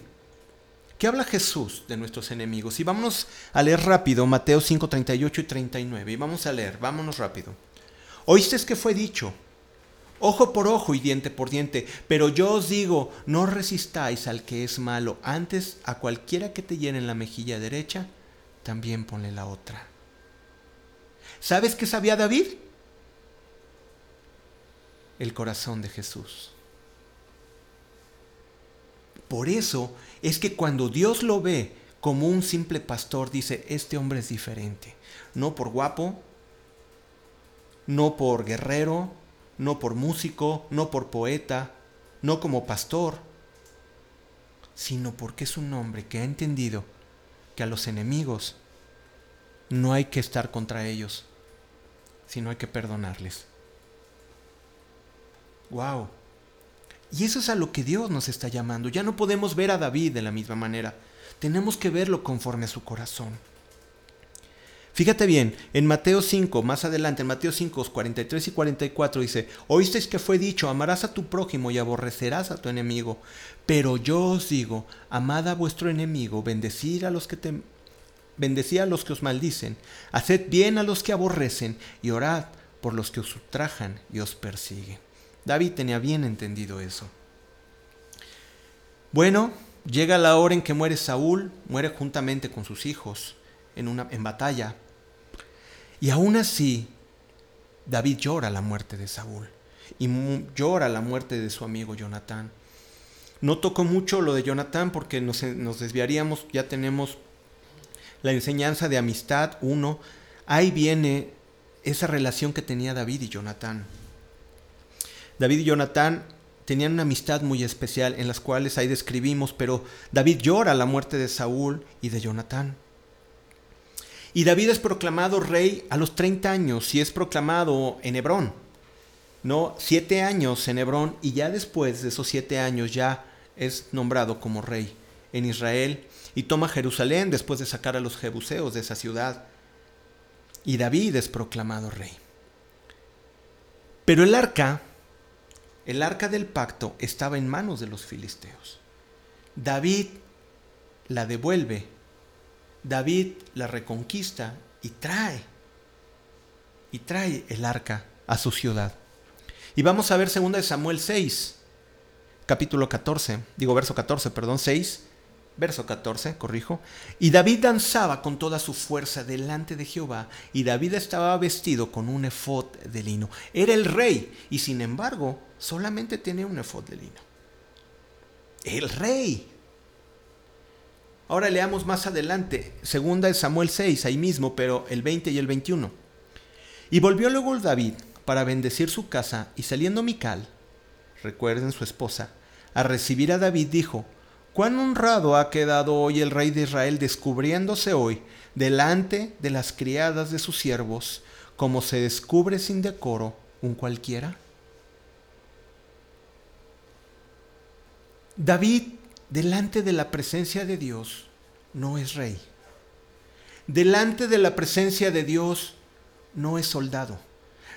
¿Qué habla Jesús de nuestros enemigos? Y vámonos a leer rápido Mateo 5, 38 y 39. Y vamos a leer, vámonos rápido. Oíste que fue dicho, ojo por ojo y diente por diente, pero yo os digo, no resistáis al que es malo, antes a cualquiera que te llene en la mejilla derecha, también ponle la otra. ¿Sabes qué sabía David? El corazón de Jesús. Por eso es que cuando Dios lo ve como un simple pastor, dice, este hombre es diferente. No por guapo, no por guerrero, no por músico, no por poeta, no como pastor, sino porque es un hombre que ha entendido que a los enemigos no hay que estar contra ellos, sino hay que perdonarles. ¡Wow! Y eso es a lo que Dios nos está llamando. Ya no podemos ver a David de la misma manera. Tenemos que verlo conforme a su corazón. Fíjate bien, en Mateo 5, más adelante, en Mateo 5, 43 y 44 dice, oísteis que fue dicho, amarás a tu prójimo y aborrecerás a tu enemigo. Pero yo os digo, amad a vuestro enemigo, bendecid a los que te... Bendecid a los que os maldicen, haced bien a los que aborrecen y orad por los que os ultrajan y os persiguen. David tenía bien entendido eso. Bueno, llega la hora en que muere Saúl, muere juntamente con sus hijos en, una, en batalla. Y aún así, David llora la muerte de Saúl y llora la muerte de su amigo Jonatán. No toco mucho lo de Jonatán porque nos, nos desviaríamos, ya tenemos la enseñanza de amistad, uno, ahí viene esa relación que tenía David y Jonatán. David y Jonatán tenían una amistad muy especial en las cuales ahí describimos, pero David llora la muerte de Saúl y de Jonatán. Y David es proclamado rey a los 30 años y es proclamado en Hebrón. No, siete años en Hebrón y ya después de esos siete años ya es nombrado como rey en Israel y toma Jerusalén después de sacar a los jebuseos de esa ciudad. Y David es proclamado rey. Pero el arca el arca del pacto estaba en manos de los filisteos. David la devuelve, David la reconquista y trae, y trae el arca a su ciudad. Y vamos a ver 2 Samuel 6, capítulo 14, digo verso 14, perdón, 6, verso 14, corrijo. Y David danzaba con toda su fuerza delante de Jehová, y David estaba vestido con un efod de lino. Era el rey, y sin embargo, solamente tenía un efod de lino. El rey. Ahora leamos más adelante, segunda de Samuel 6, ahí mismo, pero el 20 y el 21. Y volvió luego David para bendecir su casa, y saliendo Mical, recuerden su esposa, a recibir a David, dijo, cuán honrado ha quedado hoy el rey de Israel descubriéndose hoy delante de las criadas de sus siervos, como se descubre sin decoro un cualquiera. David, delante de la presencia de Dios, no es rey. Delante de la presencia de Dios, no es soldado.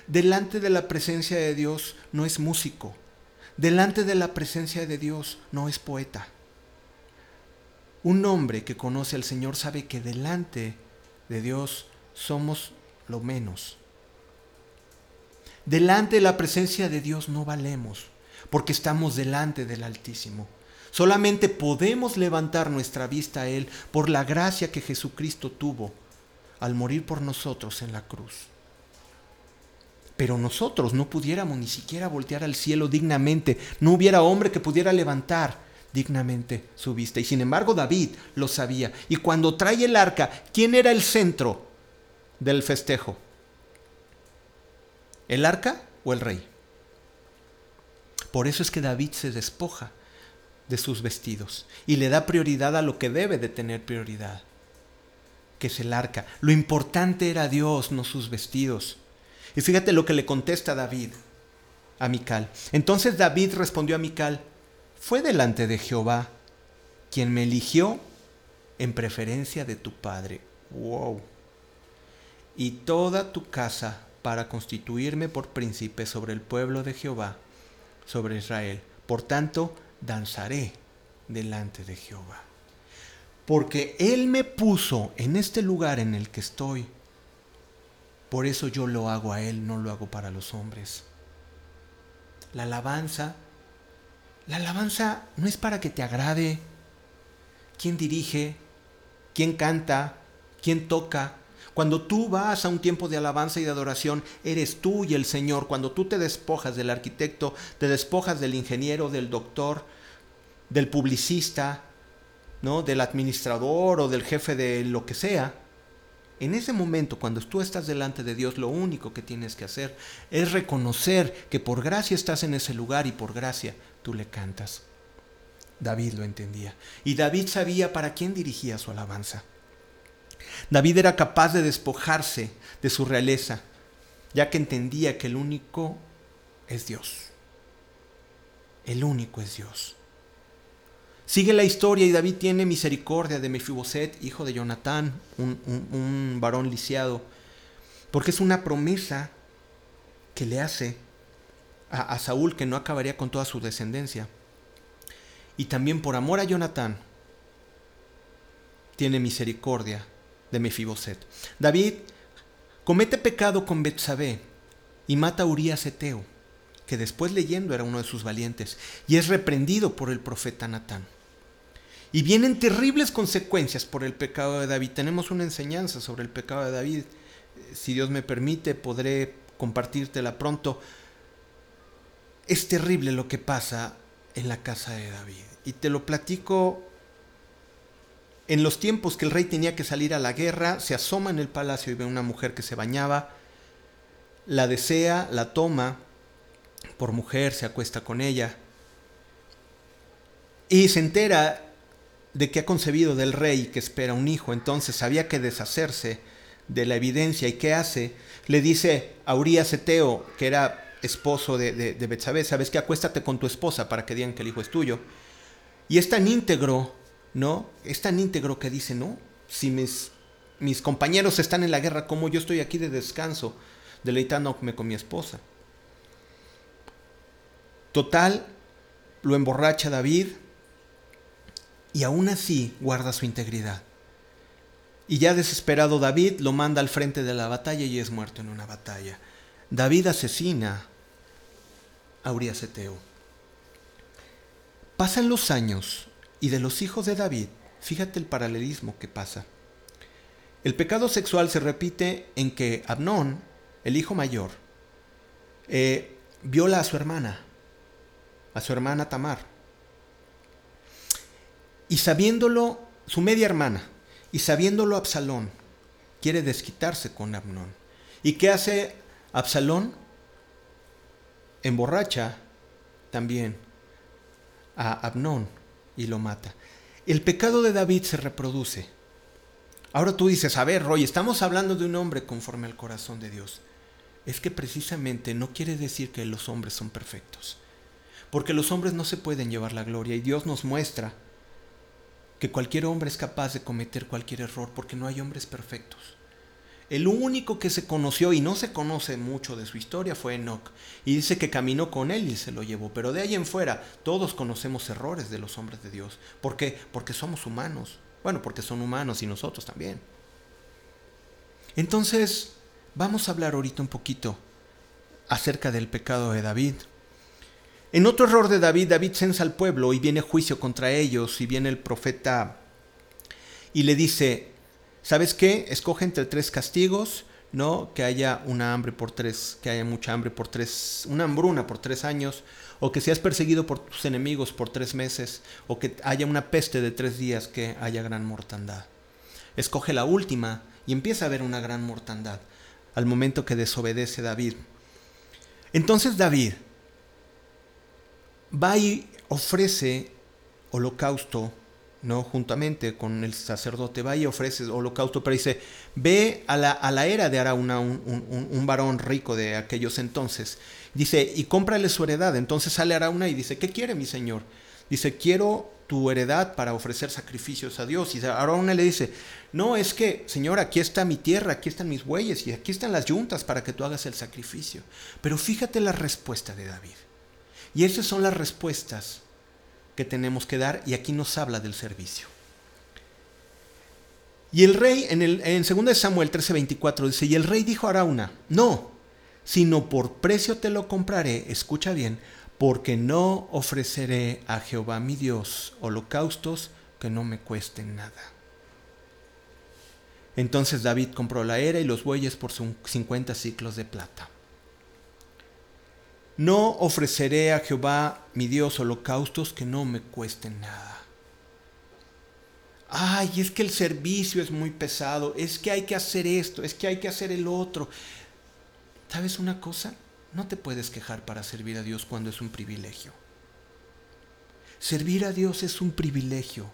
Delante de la presencia de Dios, no es músico. Delante de la presencia de Dios, no es poeta. Un hombre que conoce al Señor sabe que delante de Dios somos lo menos. Delante de la presencia de Dios no valemos, porque estamos delante del Altísimo. Solamente podemos levantar nuestra vista a Él por la gracia que Jesucristo tuvo al morir por nosotros en la cruz. Pero nosotros no pudiéramos ni siquiera voltear al cielo dignamente, no hubiera hombre que pudiera levantar dignamente su vista. Y sin embargo David lo sabía. Y cuando trae el arca, ¿quién era el centro del festejo? ¿El arca o el rey? Por eso es que David se despoja de sus vestidos y le da prioridad a lo que debe de tener prioridad, que es el arca. Lo importante era Dios, no sus vestidos. Y fíjate lo que le contesta David a Mical. Entonces David respondió a Mical, fue delante de Jehová quien me eligió en preferencia de tu padre. Wow. Y toda tu casa para constituirme por príncipe sobre el pueblo de Jehová, sobre Israel. Por tanto, danzaré delante de Jehová. Porque Él me puso en este lugar en el que estoy. Por eso yo lo hago a Él, no lo hago para los hombres. La alabanza la alabanza no es para que te agrade. ¿Quién dirige? ¿Quién canta? ¿Quién toca? Cuando tú vas a un tiempo de alabanza y de adoración, eres tú y el Señor. Cuando tú te despojas del arquitecto, te despojas del ingeniero, del doctor, del publicista, ¿no? del administrador o del jefe de lo que sea. En ese momento, cuando tú estás delante de Dios, lo único que tienes que hacer es reconocer que por gracia estás en ese lugar y por gracia tú le cantas. David lo entendía. Y David sabía para quién dirigía su alabanza. David era capaz de despojarse de su realeza, ya que entendía que el único es Dios. El único es Dios. Sigue la historia y David tiene misericordia de Mefiboset, hijo de Jonatán, un, un varón lisiado, porque es una promesa que le hace a, Saúl que no acabaría con toda su descendencia. Y también por amor a Jonatán tiene misericordia de Mefiboset. David comete pecado con Betsabé y mata a Urias Eteo, que después leyendo era uno de sus valientes, y es reprendido por el profeta Natán. Y vienen terribles consecuencias por el pecado de David. Tenemos una enseñanza sobre el pecado de David. Si Dios me permite, podré compartírtela pronto es terrible lo que pasa en la casa de David. Y te lo platico en los tiempos que el rey tenía que salir a la guerra, se asoma en el palacio y ve a una mujer que se bañaba, la desea, la toma por mujer, se acuesta con ella y se entera de que ha concebido del rey que espera un hijo, entonces había que deshacerse de la evidencia y ¿qué hace? Le dice a Urias Eteo, que era esposo de, de, de sabes que acuéstate con tu esposa para que digan que el hijo es tuyo. Y es tan íntegro, ¿no? Es tan íntegro que dice, no, si mis, mis compañeros están en la guerra, como yo estoy aquí de descanso, deleitándome con mi esposa. Total, lo emborracha David y aún así guarda su integridad. Y ya desesperado David lo manda al frente de la batalla y es muerto en una batalla. David asesina a Urias Eteo. Pasan los años y de los hijos de David, fíjate el paralelismo que pasa. El pecado sexual se repite en que Abnón, el hijo mayor, eh, viola a su hermana, a su hermana Tamar. Y sabiéndolo, su media hermana, y sabiéndolo Absalón, quiere desquitarse con Abnón. ¿Y qué hace Absalón? Emborracha también a Abnón y lo mata. El pecado de David se reproduce. Ahora tú dices, a ver, Roy, estamos hablando de un hombre conforme al corazón de Dios. Es que precisamente no quiere decir que los hombres son perfectos. Porque los hombres no se pueden llevar la gloria y Dios nos muestra que cualquier hombre es capaz de cometer cualquier error porque no hay hombres perfectos. El único que se conoció y no se conoce mucho de su historia fue Enoch. Y dice que caminó con él y se lo llevó. Pero de ahí en fuera, todos conocemos errores de los hombres de Dios. ¿Por qué? Porque somos humanos. Bueno, porque son humanos y nosotros también. Entonces, vamos a hablar ahorita un poquito acerca del pecado de David. En otro error de David, David censa al pueblo y viene juicio contra ellos y viene el profeta y le dice, ¿sabes qué? Escoge entre tres castigos, ¿no? Que haya una hambre por tres, que haya mucha hambre por tres, una hambruna por tres años, o que seas perseguido por tus enemigos por tres meses, o que haya una peste de tres días, que haya gran mortandad. Escoge la última y empieza a haber una gran mortandad al momento que desobedece David. Entonces David va y ofrece holocausto, ¿no? Juntamente con el sacerdote, va y ofrece holocausto, pero dice, ve a la, a la era de Arauna, un, un, varón rico de aquellos entonces, dice, y cómprale su heredad. Entonces sale Arauna y dice, ¿qué quiere mi señor? Dice, quiero tu heredad para ofrecer sacrificios a Dios. Y Arauna le dice, no, es que, Señor, aquí está mi tierra, aquí están mis bueyes y aquí están las yuntas para que tú hagas el sacrificio. Pero fíjate la respuesta de David. Y esas son las respuestas que tenemos que dar y aquí nos habla del servicio. Y el rey, en, el, en 2 Samuel 13:24 dice, y el rey dijo a Arauna, no, sino por precio te lo compraré, escucha bien, porque no ofreceré a Jehová mi Dios holocaustos que no me cuesten nada. Entonces David compró la era y los bueyes por 50 ciclos de plata. No ofreceré a Jehová mi Dios holocaustos que no me cuesten nada. Ay, es que el servicio es muy pesado, es que hay que hacer esto, es que hay que hacer el otro. ¿Sabes una cosa? No te puedes quejar para servir a Dios cuando es un privilegio. Servir a Dios es un privilegio.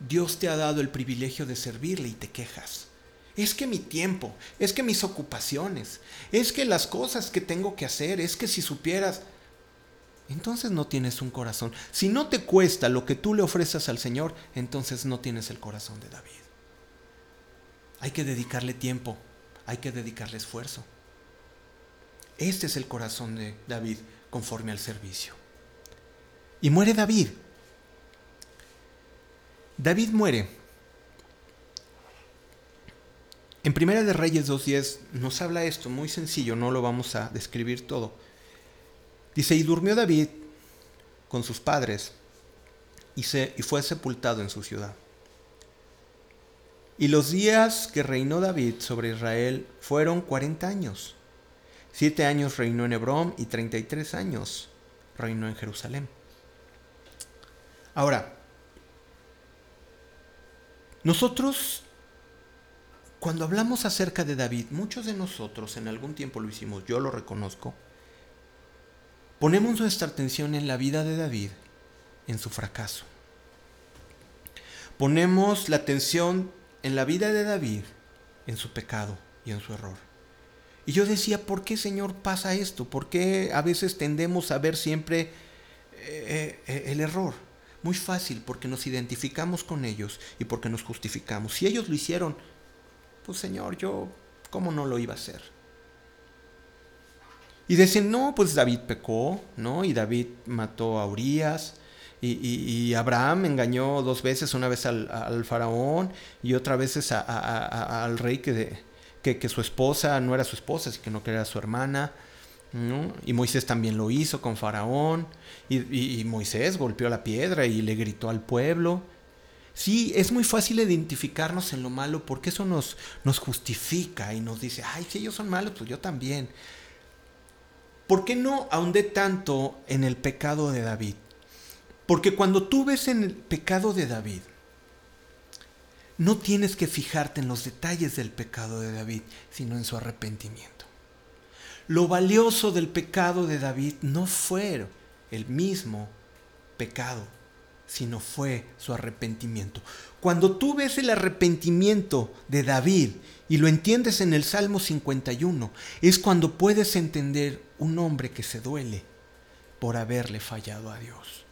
Dios te ha dado el privilegio de servirle y te quejas es que mi tiempo, es que mis ocupaciones, es que las cosas que tengo que hacer, es que si supieras, entonces no tienes un corazón. Si no te cuesta lo que tú le ofreces al Señor, entonces no tienes el corazón de David. Hay que dedicarle tiempo, hay que dedicarle esfuerzo. Este es el corazón de David conforme al servicio. Y muere David. David muere En Primera de Reyes 2.10 nos habla esto, muy sencillo, no lo vamos a describir todo. Dice, y durmió David con sus padres y, fue sepultado en su ciudad. Y los días que reinó David sobre Israel fueron 40 años. Siete años reinó en Hebrón y 33 años reinó en Jerusalén. Ahora, nosotros cuando hablamos acerca de David, muchos de nosotros en algún tiempo lo hicimos, yo lo reconozco, ponemos nuestra atención en la vida de David, en su fracaso. Ponemos la atención en la vida de David, en su pecado y en su error. Y yo decía, ¿por qué Señor pasa esto? ¿Por qué a veces tendemos a ver siempre eh, eh, el error? Muy fácil, porque nos identificamos con ellos y porque nos justificamos. Si ellos lo hicieron, pues Señor, yo, ¿cómo no lo iba a hacer? Y decían, no, pues David pecó, ¿no? Y David mató a Urias. Y, Abraham engañó dos veces, una vez al, faraón y otra vez al rey que, que, su esposa no era su esposa, así que no que era su hermana. ¿no? Y Moisés también lo hizo con faraón. Y, y Moisés golpeó la piedra y le gritó al pueblo. Sí, es muy fácil identificarnos en lo malo porque eso nos, nos justifica y nos dice, ay, si ellos son malos, pues yo también. ¿Por qué no ahondé tanto en el pecado de David? Porque cuando tú ves en el pecado de David, no tienes que fijarte en los detalles del pecado de David, sino en su arrepentimiento. Lo valioso del pecado de David no fue el mismo pecado, sino fue su arrepentimiento. Cuando tú ves el arrepentimiento de David y lo entiendes en el Salmo 51, es cuando puedes entender un hombre que se duele por haberle fallado a Dios.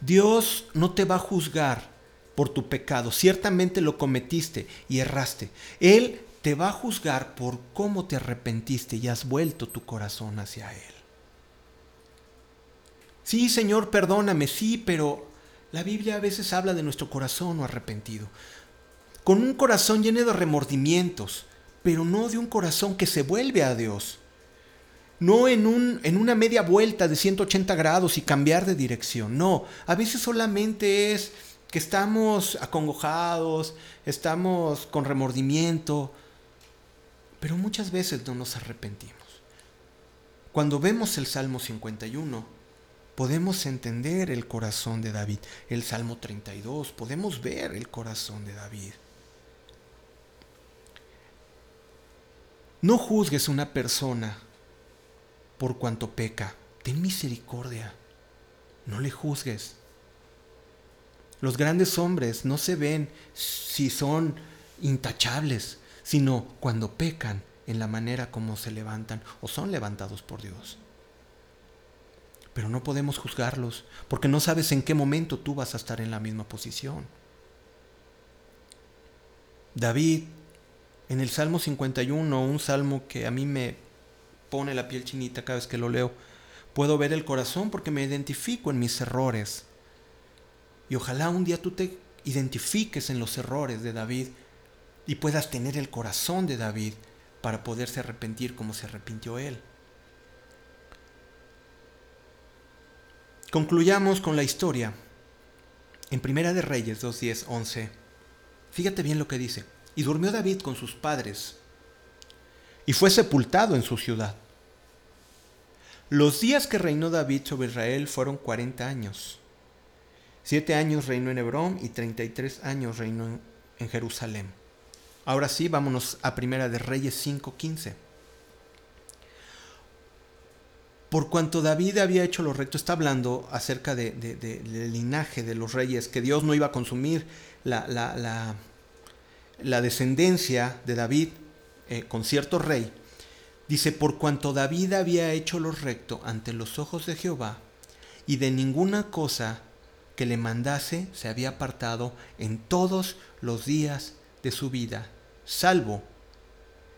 Dios no te va a juzgar por tu pecado. Ciertamente lo cometiste y erraste. Él te va a juzgar por cómo te arrepentiste y has vuelto tu corazón hacia Él. Sí, Señor, perdóname, sí, pero la Biblia a veces habla de nuestro corazón o arrepentido. Con un corazón lleno de remordimientos, pero no de un corazón que se vuelve a Dios. No en, un, en una media vuelta de 180 grados y cambiar de dirección. No, a veces solamente es que estamos acongojados, estamos con remordimiento, pero muchas veces no nos arrepentimos. Cuando vemos el Salmo 51, podemos entender el corazón de David. El Salmo 32, podemos ver el corazón de David. No juzgues a una persona por cuanto peca. Ten misericordia. No le juzgues. Los grandes hombres no se ven si son intachables, sino cuando pecan en la manera como se levantan o son levantados por Dios pero no podemos juzgarlos porque no sabes en qué momento tú vas a estar en la misma posición. David, en el Salmo 51, un salmo que a mí me pone la piel chinita cada vez que lo leo, puedo ver el corazón porque me identifico en mis errores. Y ojalá un día tú te identifiques en los errores de David y puedas tener el corazón de David para poderse arrepentir como se arrepintió él. Concluyamos con la historia. En Primera de Reyes 2, 10, 11. Fíjate bien lo que dice. Y durmió David con sus padres y fue sepultado en su ciudad. Los días que reinó David sobre Israel fueron 40 años. Siete años reinó en Hebrón y 33 años reinó en Jerusalén. Ahora sí, vámonos a Primera de Reyes 5, por cuanto David había hecho lo recto, está hablando acerca del linaje de los reyes, que Dios no iba a consumir la, descendencia de David eh, con cierto rey. Dice, por cuanto David había hecho lo recto ante los ojos de Jehová, y de ninguna cosa que le mandase se había apartado en todos los días de su vida, salvo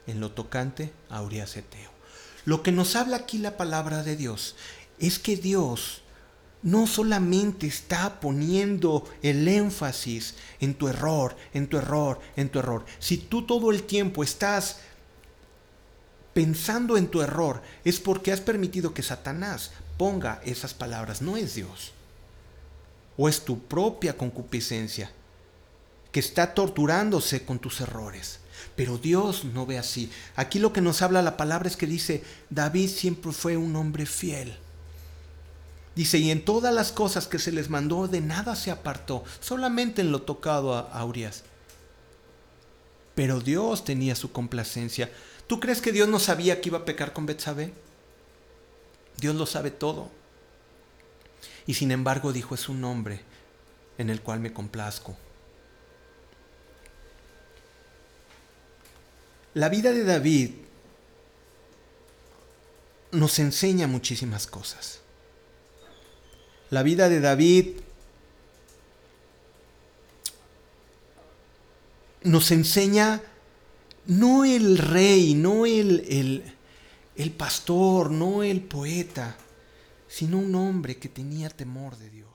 en lo tocante a Urias lo que nos habla aquí la palabra de Dios es que Dios no solamente está poniendo el énfasis en tu error, en tu error, en tu error. Si tú todo el tiempo estás pensando en tu error, es porque has permitido que Satanás ponga esas palabras. No es Dios. O es tu propia concupiscencia que está torturándose con tus errores. Pero Dios no ve así. Aquí lo que nos habla la palabra es que dice, David siempre fue un hombre fiel. Dice, y en todas las cosas que se les mandó, de nada se apartó, solamente en lo tocado a, Urias. Pero Dios tenía su complacencia. ¿Tú crees que Dios no sabía que iba a pecar con Betsabé? Dios lo sabe todo. Y sin embargo dijo, es un hombre en el cual me complazco. La vida de David nos enseña muchísimas cosas. La vida de David nos enseña no el rey, no el, el pastor, no el poeta, sino un hombre que tenía temor de Dios.